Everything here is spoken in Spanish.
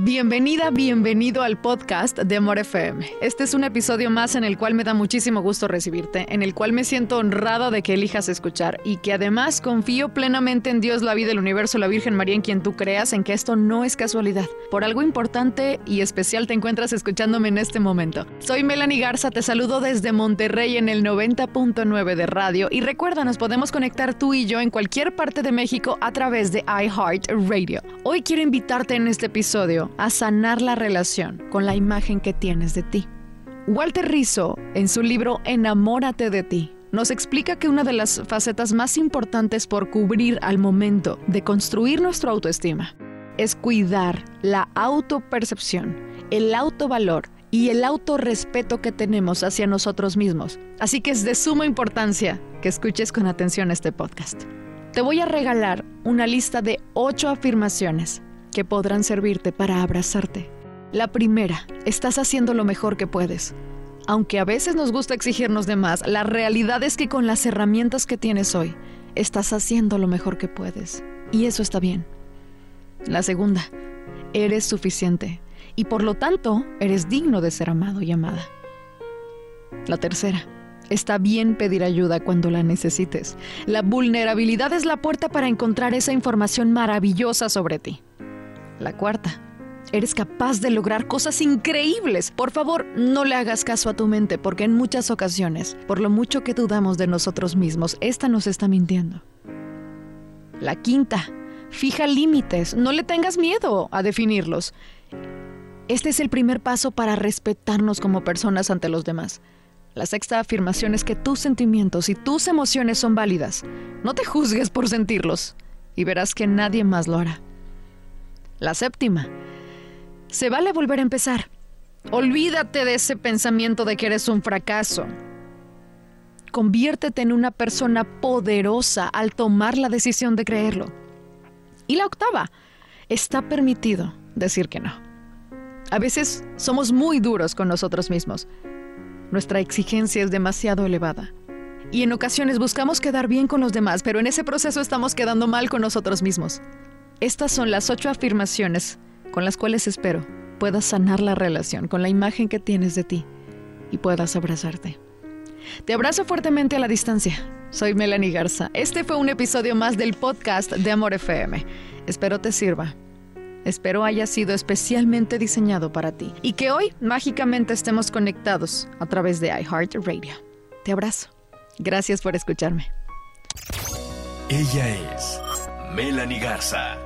Bienvenida, bienvenido al podcast de Amor FM. Este es un episodio más en el cual me da muchísimo gusto recibirte, en el cual me siento honrada de que elijas escuchar y que además confío plenamente en Dios, la vida, el universo, la Virgen María, en quien tú creas, en que esto no es casualidad. Por algo importante y especial te encuentras escuchándome en este momento. Soy Melanie Garza, te saludo desde Monterrey en el 90.9 de radio y recuerda, nos podemos conectar tú y yo en cualquier parte de México a través de iHeartRadio. Hoy quiero invitarte en este episodio a sanar la relación con la imagen que tienes de ti. Walter Rizzo, en su libro Enamórate de ti, nos explica que una de las facetas más importantes por cubrir al momento de construir nuestra autoestima es cuidar la autopercepción, el autovalor y el autorrespeto que tenemos hacia nosotros mismos. Así que es de suma importancia que escuches con atención este podcast. Te voy a regalar una lista de ocho afirmaciones que podrán servirte para abrazarte. La primera, estás haciendo lo mejor que puedes. Aunque a veces nos gusta exigirnos de más, la realidad es que con las herramientas que tienes hoy, estás haciendo lo mejor que puedes. Y eso está bien. La segunda, eres suficiente y por lo tanto eres digno de ser amado y amada. La tercera, está bien pedir ayuda cuando la necesites. La vulnerabilidad es la puerta para encontrar esa información maravillosa sobre ti. La cuarta, eres capaz de lograr cosas increíbles. Por favor, no le hagas caso a tu mente porque en muchas ocasiones, por lo mucho que dudamos de nosotros mismos, esta nos está mintiendo. La quinta, fija límites. No le tengas miedo a definirlos. Este es el primer paso para respetarnos como personas ante los demás. La sexta afirmación es que tus sentimientos y tus emociones son válidas. No te juzgues por sentirlos y verás que nadie más lo hará. La séptima. Se vale volver a empezar. Olvídate de ese pensamiento de que eres un fracaso. Conviértete en una persona poderosa al tomar la decisión de creerlo. Y la octava. Está permitido decir que no. A veces somos muy duros con nosotros mismos. Nuestra exigencia es demasiado elevada. Y en ocasiones buscamos quedar bien con los demás, pero en ese proceso estamos quedando mal con nosotros mismos. Estas son las ocho afirmaciones con las cuales espero puedas sanar la relación con la imagen que tienes de ti y puedas abrazarte. Te abrazo fuertemente a la distancia. Soy Melanie Garza. Este fue un episodio más del podcast de Amor FM. Espero te sirva. Espero haya sido especialmente diseñado para ti y que hoy mágicamente estemos conectados a través de iHeartRadio. Te abrazo. Gracias por escucharme. Ella es Melanie Garza